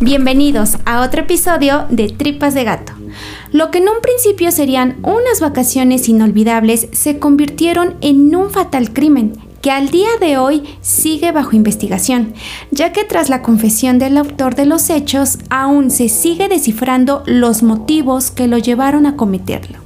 Bienvenidos a otro episodio de Tripas de Gato. Lo que en un principio serían unas vacaciones inolvidables se convirtieron en un fatal crimen que al día de hoy sigue bajo investigación, ya que tras la confesión del autor de los hechos aún se sigue descifrando los motivos que lo llevaron a cometerlo.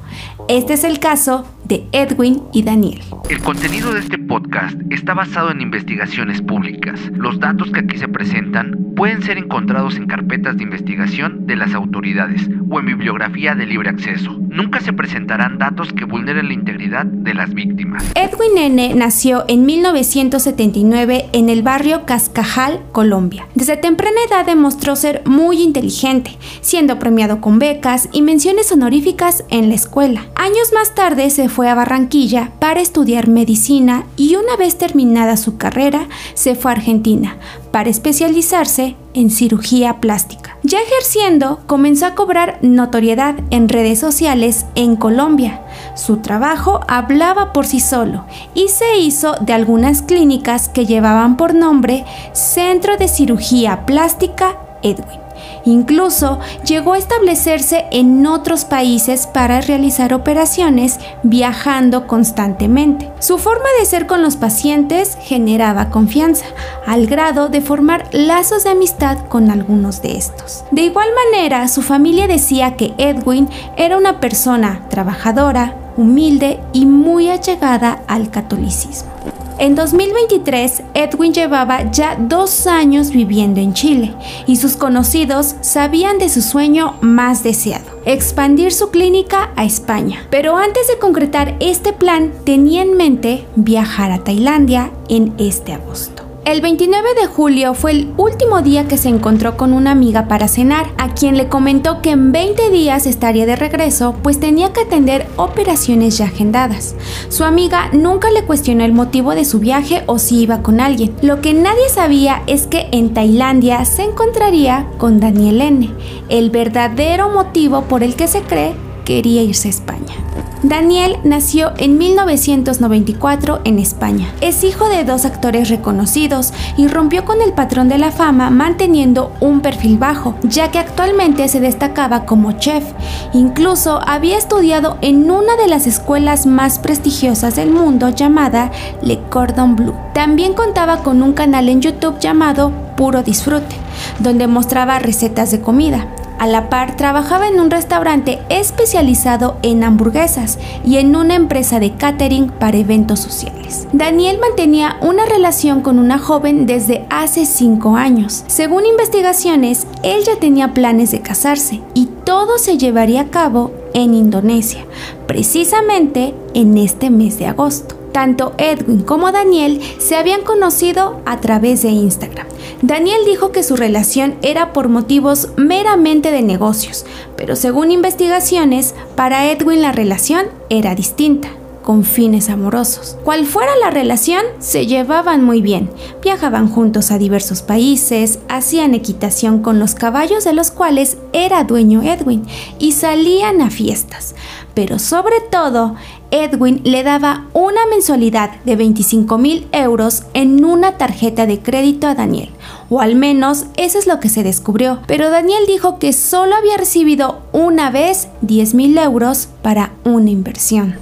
Este es el caso de Edwin y Daniel. El contenido de este podcast está basado en investigaciones públicas. Los datos que aquí se presentan pueden ser encontrados en carpetas de investigación de las autoridades o en bibliografía de libre acceso. Nunca se presentarán datos que vulneren la integridad de las víctimas. Edwin N. nació en 1979 en el barrio Cascajal, Colombia. Desde temprana edad demostró ser muy inteligente, siendo premiado con becas y menciones honoríficas en la escuela. Años más tarde se fue a Barranquilla para estudiar medicina y una vez terminada su carrera se fue a Argentina para especializarse en cirugía plástica. Ya ejerciendo, comenzó a cobrar notoriedad en redes sociales en Colombia. Su trabajo hablaba por sí solo y se hizo de algunas clínicas que llevaban por nombre Centro de Cirugía Plástica Edwin. Incluso llegó a establecerse en otros países para realizar operaciones viajando constantemente. Su forma de ser con los pacientes generaba confianza, al grado de formar lazos de amistad con algunos de estos. De igual manera, su familia decía que Edwin era una persona trabajadora, humilde y muy allegada al catolicismo. En 2023, Edwin llevaba ya dos años viviendo en Chile y sus conocidos sabían de su sueño más deseado, expandir su clínica a España. Pero antes de concretar este plan, tenía en mente viajar a Tailandia en este agosto. El 29 de julio fue el último día que se encontró con una amiga para cenar, a quien le comentó que en 20 días estaría de regreso, pues tenía que atender operaciones ya agendadas. Su amiga nunca le cuestionó el motivo de su viaje o si iba con alguien. Lo que nadie sabía es que en Tailandia se encontraría con Daniel N., el verdadero motivo por el que se cree quería irse a España. Daniel nació en 1994 en España. Es hijo de dos actores reconocidos y rompió con el patrón de la fama manteniendo un perfil bajo, ya que actualmente se destacaba como chef. Incluso había estudiado en una de las escuelas más prestigiosas del mundo llamada Le Cordon Bleu. También contaba con un canal en YouTube llamado Puro Disfrute, donde mostraba recetas de comida. A la par, trabajaba en un restaurante especializado en hamburguesas y en una empresa de catering para eventos sociales. Daniel mantenía una relación con una joven desde hace cinco años. Según investigaciones, él ya tenía planes de casarse y todo se llevaría a cabo en Indonesia, precisamente en este mes de agosto. Tanto Edwin como Daniel se habían conocido a través de Instagram. Daniel dijo que su relación era por motivos meramente de negocios, pero según investigaciones, para Edwin la relación era distinta con fines amorosos. Cual fuera la relación, se llevaban muy bien. Viajaban juntos a diversos países, hacían equitación con los caballos de los cuales era dueño Edwin y salían a fiestas. Pero sobre todo, Edwin le daba una mensualidad de 25 mil euros en una tarjeta de crédito a Daniel, o al menos eso es lo que se descubrió. Pero Daniel dijo que solo había recibido una vez 10 mil euros para una inversión.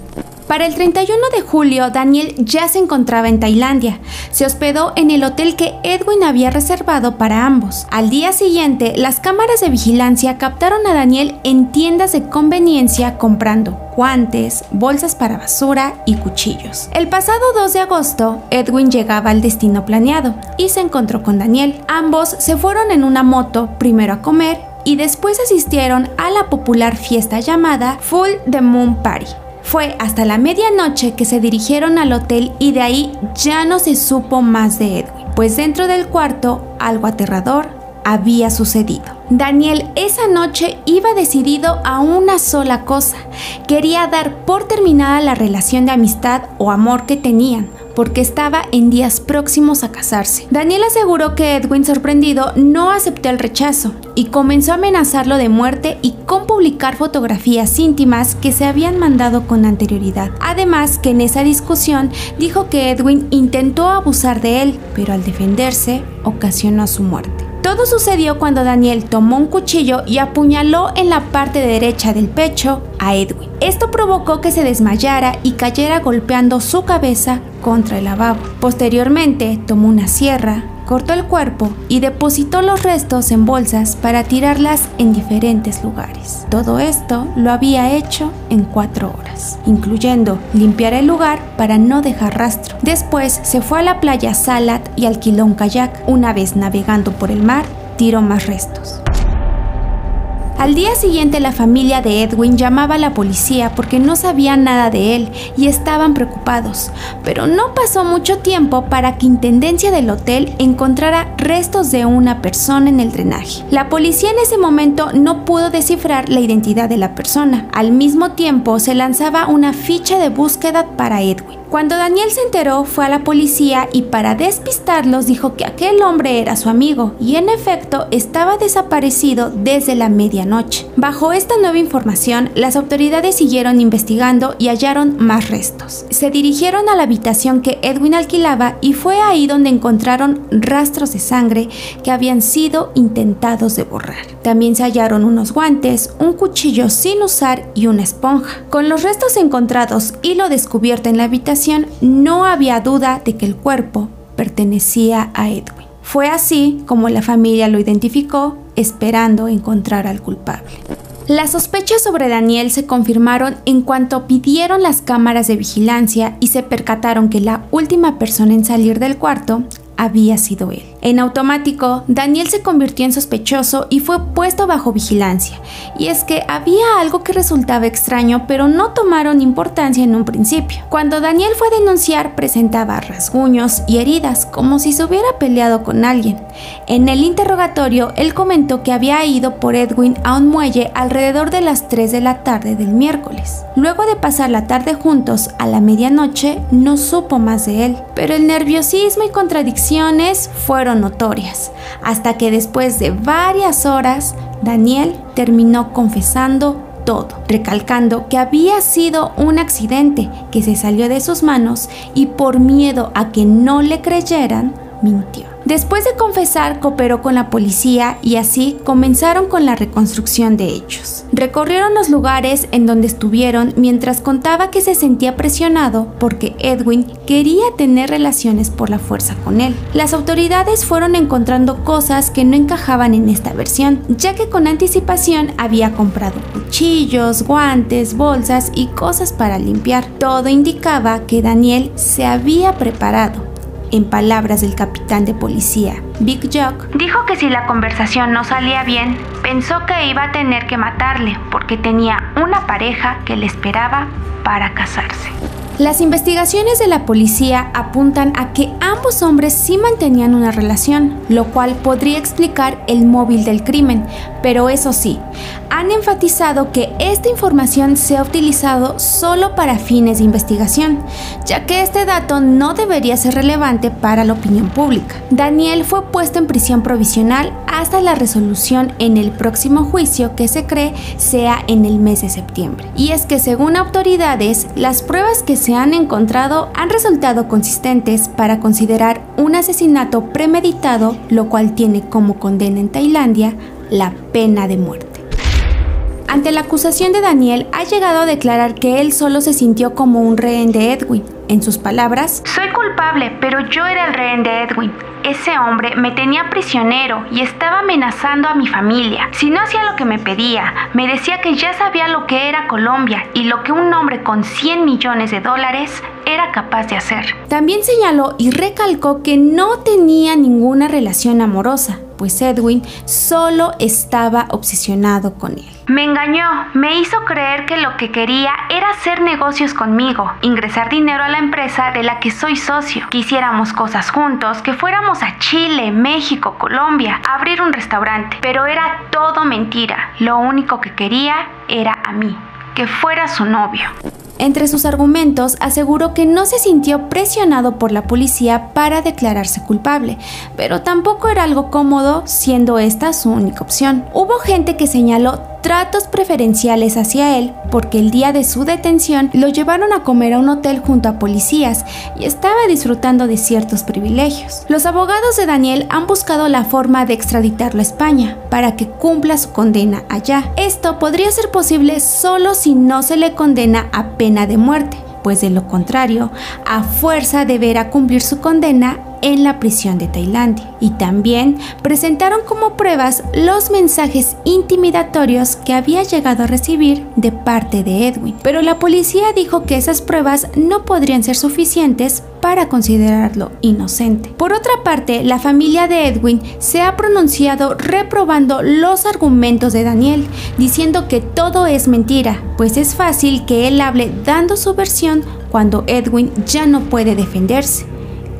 Para el 31 de julio, Daniel ya se encontraba en Tailandia. Se hospedó en el hotel que Edwin había reservado para ambos. Al día siguiente, las cámaras de vigilancia captaron a Daniel en tiendas de conveniencia comprando guantes, bolsas para basura y cuchillos. El pasado 2 de agosto, Edwin llegaba al destino planeado y se encontró con Daniel. Ambos se fueron en una moto primero a comer y después asistieron a la popular fiesta llamada Full the Moon Party. Fue hasta la medianoche que se dirigieron al hotel y de ahí ya no se supo más de Edwin, pues dentro del cuarto algo aterrador había sucedido. Daniel esa noche iba decidido a una sola cosa. Quería dar por terminada la relación de amistad o amor que tenían, porque estaba en días próximos a casarse. Daniel aseguró que Edwin, sorprendido, no aceptó el rechazo y comenzó a amenazarlo de muerte y con publicar fotografías íntimas que se habían mandado con anterioridad. Además, que en esa discusión dijo que Edwin intentó abusar de él, pero al defenderse ocasionó su muerte. Todo sucedió cuando Daniel tomó un cuchillo y apuñaló en la parte derecha del pecho Esto provocó que se desmayara y cayera golpeando su cabeza contra el lavabo. Posteriormente tomó una sierra, cortó el cuerpo y depositó los restos en bolsas para tirarlas en diferentes lugares. Todo esto lo había hecho en cuatro horas, incluyendo limpiar el lugar para no dejar rastro. Después se fue a la playa Salat y alquiló un kayak. Una vez navegando por el mar, tiró más restos. Al día siguiente la familia de Edwin llamaba a la policía porque no sabían nada de él y estaban preocupados, pero no pasó mucho tiempo para que Intendencia del hotel encontrara restos de una persona en el drenaje. La policía en ese momento no pudo descifrar la identidad de la persona. Al mismo tiempo se lanzaba una ficha de búsqueda para Edwin. Cuando Daniel se enteró, fue a la policía y para despistarlos dijo que aquel hombre era su amigo y en efecto estaba desaparecido desde la medianoche. Bajo esta nueva información, las autoridades siguieron investigando y hallaron más restos. Se dirigieron a la habitación que Edwin alquilaba y fue ahí donde encontraron rastros de sangre que habían sido intentados de borrar. También se hallaron unos guantes, un cuchillo sin usar y una esponja. Con los restos encontrados y lo descubierto en la habitación, no había duda de que el cuerpo pertenecía a Edwin. Fue así como la familia lo identificó, esperando encontrar al culpable. Las sospechas sobre Daniel se confirmaron en cuanto pidieron las cámaras de vigilancia y se percataron que la última persona en salir del cuarto había sido él. En automático, Daniel se convirtió en sospechoso y fue puesto bajo vigilancia. Y es que había algo que resultaba extraño, pero no tomaron importancia en un principio. Cuando Daniel fue a denunciar, presentaba rasguños y heridas, como si se hubiera peleado con alguien. En el interrogatorio, él comentó que había ido por Edwin a un muelle alrededor de las 3 de la tarde del miércoles. Luego de pasar la tarde juntos a la medianoche, no supo más de él, pero el nerviosismo y contradicciones notorias, hasta que después de varias horas, Daniel terminó confesando todo, recalcando que había sido un accidente que se salió de sus manos y por miedo a que no le creyeran, mintió. Después de confesar, cooperó con la policía y así comenzaron con la reconstrucción de hechos. Recorrieron los lugares en donde estuvieron mientras contaba que se sentía presionado porque Edwin quería tener relaciones por la fuerza con él. Las autoridades fueron encontrando cosas que no encajaban en esta versión, ya que con anticipación había comprado cuchillos, guantes, bolsas y cosas para limpiar. Todo indicaba que Daniel se había preparado en palabras del capitán de policía, Big Jock, dijo que si la conversación no salía bien, pensó que iba a tener que matarle porque tenía una pareja que le esperaba para casarse. Las investigaciones de la policía apuntan a que ambos hombres sí mantenían una relación, lo cual podría explicar el móvil del crimen, pero eso sí, han enfatizado que esta información se ha utilizado solo para fines de investigación, ya que este dato no debería ser relevante para la opinión pública. Daniel fue puesto en prisión provisional hasta la resolución en el próximo juicio que se cree sea en el mes de septiembre. Y es que según autoridades, las pruebas que se han encontrado han resultado consistentes para considerar un asesinato premeditado, lo cual tiene como condena en Tailandia la pena de muerte. Ante la acusación de Daniel, ha llegado a declarar que él solo se sintió como un rehén de Edwin. En sus palabras, Soy culpable, pero yo era el rehén de Edwin. Ese hombre me tenía prisionero y estaba amenazando a mi familia. Si no hacía lo que me pedía, me decía que ya sabía lo que era Colombia y lo que un hombre con 100 millones de dólares era capaz de hacer. También señaló y recalcó que no tenía ninguna relación amorosa, pues Edwin solo estaba obsesionado con él. Me engañó, me hizo creer que lo que quería era hacer negocios conmigo, ingresar dinero a la empresa de la que soy socio, que hiciéramos cosas juntos, que fuéramos a Chile, México, Colombia, abrir un restaurante. Pero era todo mentira, lo único que quería era a mí, que fuera su novio. Entre sus argumentos, aseguró que no se sintió presionado por la policía para declararse culpable, pero tampoco era algo cómodo siendo esta su única opción. Hubo gente que señaló tratos preferenciales hacia él porque el día de su detención lo llevaron a comer a un hotel junto a policías y estaba disfrutando de ciertos privilegios. Los abogados de Daniel han buscado la forma de extraditarlo a España para que cumpla su condena allá. Esto podría ser posible solo si no se le condena a pena de muerte pues de lo contrario, a fuerza deberá cumplir su condena en la prisión de Tailandia. Y también presentaron como pruebas los mensajes intimidatorios que había llegado a recibir de parte de Edwin. Pero la policía dijo que esas pruebas no podrían ser suficientes para considerarlo inocente. Por otra parte, la familia de Edwin se ha pronunciado reprobando los argumentos de Daniel, diciendo que todo es mentira, pues es fácil que él hable dando su versión cuando Edwin ya no puede defenderse.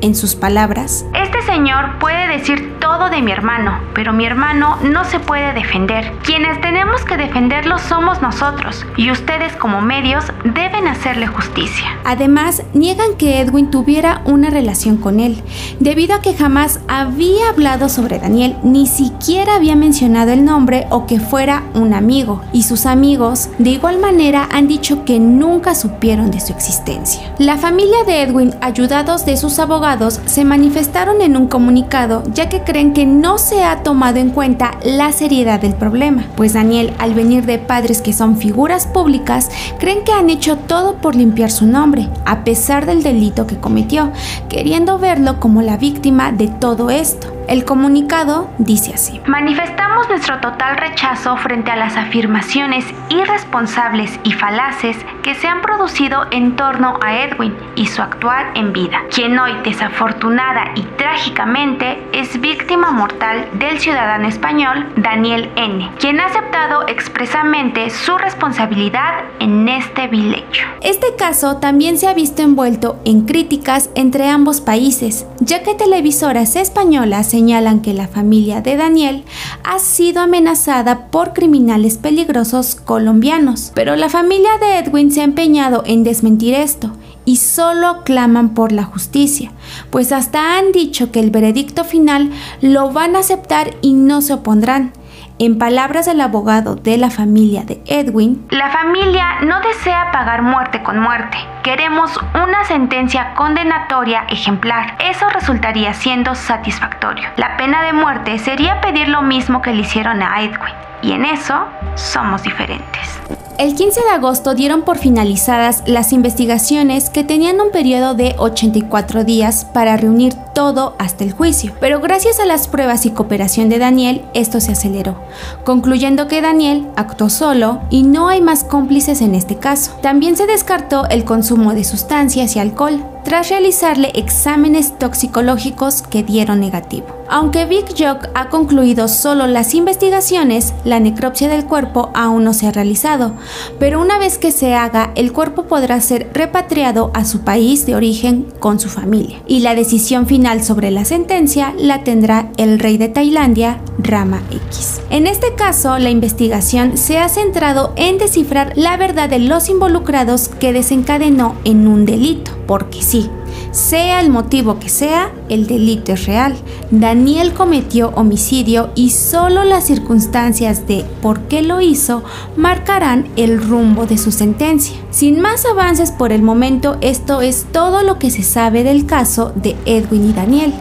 En sus palabras, Este señor puede decir todo de mi hermano, pero mi hermano no se puede defender. Quienes tenemos que defenderlo somos nosotros, y ustedes como medios deben hacerle justicia. Además, niegan que Edwin tuviera una relación con él, debido a que jamás había hablado sobre Daniel, ni siquiera había mencionado el nombre o que fuera un amigo, y sus amigos de igual manera han dicho que nunca supieron de su existencia. La familia de Edwin, ayudados de sus abogados, se manifestaron en un comunicado ya que creen que no se ha tomado en cuenta la seriedad del problema, pues Daniel, al venir de padres que son figuras públicas, creen que han hecho todo por limpiar su nombre, a pesar del delito que cometió, queriendo verlo como la víctima de todo esto. El comunicado dice así. Manifestamos nuestro total rechazo frente a las afirmaciones irresponsables y falaces que se han producido en torno a Edwin y su actuar en vida, quien hoy desafortunada y trágicamente es víctima mortal del ciudadano español Daniel N., quien ha aceptado expresamente su responsabilidad en este vil hecho. Este caso también se ha visto envuelto en críticas entre ambos países, ya que televisoras españolas señalan que la familia de Daniel ha sido amenazada por criminales peligrosos colombianos, pero la familia de Edwin se ha empeñado en desmentir esto y solo claman por la justicia, pues hasta han dicho que el veredicto final lo van a aceptar y no se opondrán. En palabras del abogado de la familia de Edwin, La familia no desea pagar muerte con muerte. Queremos una sentencia condenatoria ejemplar. Eso resultaría siendo satisfactorio. La pena de muerte sería pedir lo mismo que le hicieron a Edwin. Y en eso somos diferentes. El 15 de agosto dieron por finalizadas las investigaciones que tenían un periodo de 84 días para reunir todo hasta el juicio, pero gracias a las pruebas y cooperación de Daniel, esto se aceleró, concluyendo que Daniel actuó solo y no hay más cómplices en este caso. También se descartó el consumo de sustancias y alcohol, tras realizarle exámenes toxicológicos que dieron negativo. Aunque Big Jock ha concluido solo las investigaciones, la necropsia del cuerpo aún no se ha realizado, pero una vez que se haga, el cuerpo podrá ser repatriado a su país de origen con su familia. Y la decisión final sobre la sentencia la tendrá el rey de Tailandia, Rama X. En este caso, la investigación se ha centrado en descifrar la verdad de los involucrados que desencadenó en un delito, porque sí, sea el motivo que sea, el delito es real. Daniel cometió homicidio y solo las circunstancias de por qué lo hizo marcarán el rumbo de su sentencia. Sin más avances por el momento, esto es todo lo que se sabe del caso de Edwin y Daniel,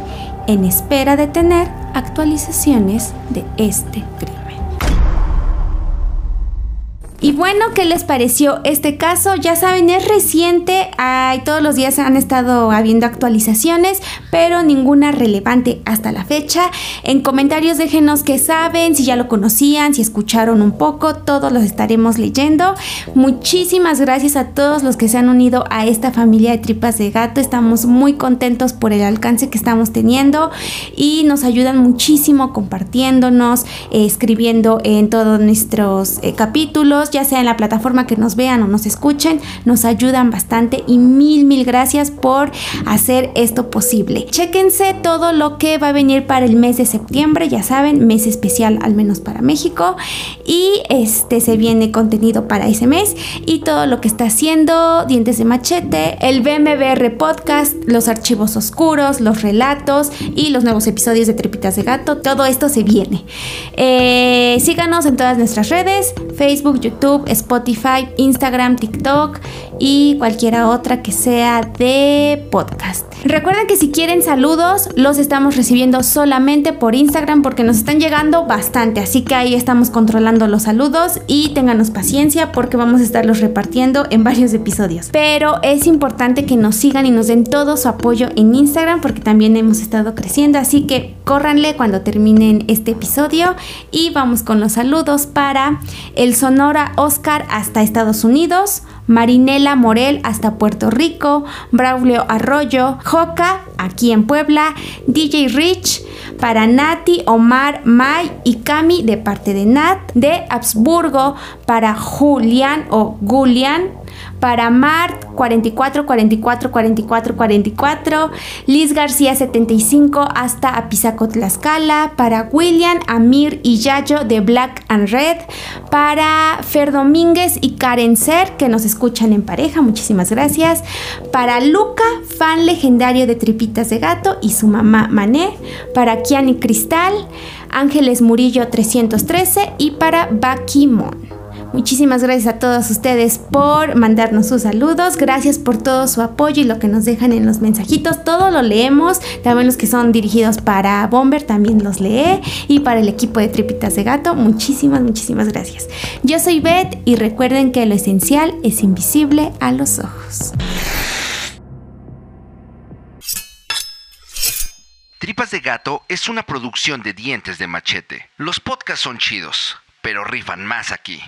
en espera de tener actualizaciones de este crimen. Y bueno, ¿qué les pareció este caso? Ya saben, es reciente, ay, todos los días han estado habiendo actualizaciones, pero ninguna relevante hasta la fecha. En comentarios déjenos qué saben, si ya lo conocían, si escucharon un poco, todos los estaremos leyendo. Muchísimas gracias a todos los que se han unido a esta familia de tripas de gato. Estamos muy contentos por el alcance que estamos teniendo y nos ayudan muchísimo compartiéndonos, eh, escribiendo en todos nuestros eh, capítulos ya sea en la plataforma que nos vean o nos escuchen, nos ayudan bastante y mil, mil gracias por hacer esto posible. Chéquense todo lo que va a venir para el mes de septiembre, ya saben, mes especial al menos para México y este se viene contenido para ese mes y todo lo que está haciendo Dientes de Machete, el BMBR podcast, los archivos oscuros, los relatos y los nuevos episodios de Tripitas de Gato, todo esto se viene. Eh, síganos en todas nuestras redes, Facebook, YouTube, Spotify, Instagram, TikTok y cualquiera otra que sea de podcast. Recuerden que si quieren saludos, los estamos recibiendo solamente por Instagram porque nos están llegando bastante, así que ahí estamos controlando los saludos y ténganos paciencia porque vamos a estarlos repartiendo en varios episodios. Pero es importante que nos sigan y nos den todo su apoyo en Instagram porque también hemos estado creciendo, así que córranle cuando terminen este episodio y vamos con los saludos para el Sonora Oscar hasta Estados Unidos, Marinela Morel hasta Puerto Rico, Braulio Arroyo, Joca aquí en Puebla, DJ Rich, para Nati, Omar, May y Cami de parte de Nat, de Habsburgo, para Julián o Gulian, para Mart 44 44 44 44, Liz García 75 hasta Apizaco Tlaxcala, para William, Amir y Yayo de Black and Red, para Fer Domínguez y Karen Ser que nos escuchan en pareja, muchísimas gracias, para Luca, fan legendario de Tripitas de Gato y su mamá Mané, para Kiani Cristal, Ángeles Murillo 313 y para Bakimon. Muchísimas gracias a todos ustedes por mandarnos sus saludos. Gracias por todo su apoyo y lo que nos dejan en los mensajitos. Todo lo leemos. También los que son dirigidos para Bomber también los lee. Y para el equipo de Tripitas de Gato, muchísimas, muchísimas gracias. Yo soy Beth y recuerden que lo esencial es invisible a los ojos. Tripas de Gato es una producción de dientes de machete. Los podcasts son chidos, pero rifan más aquí.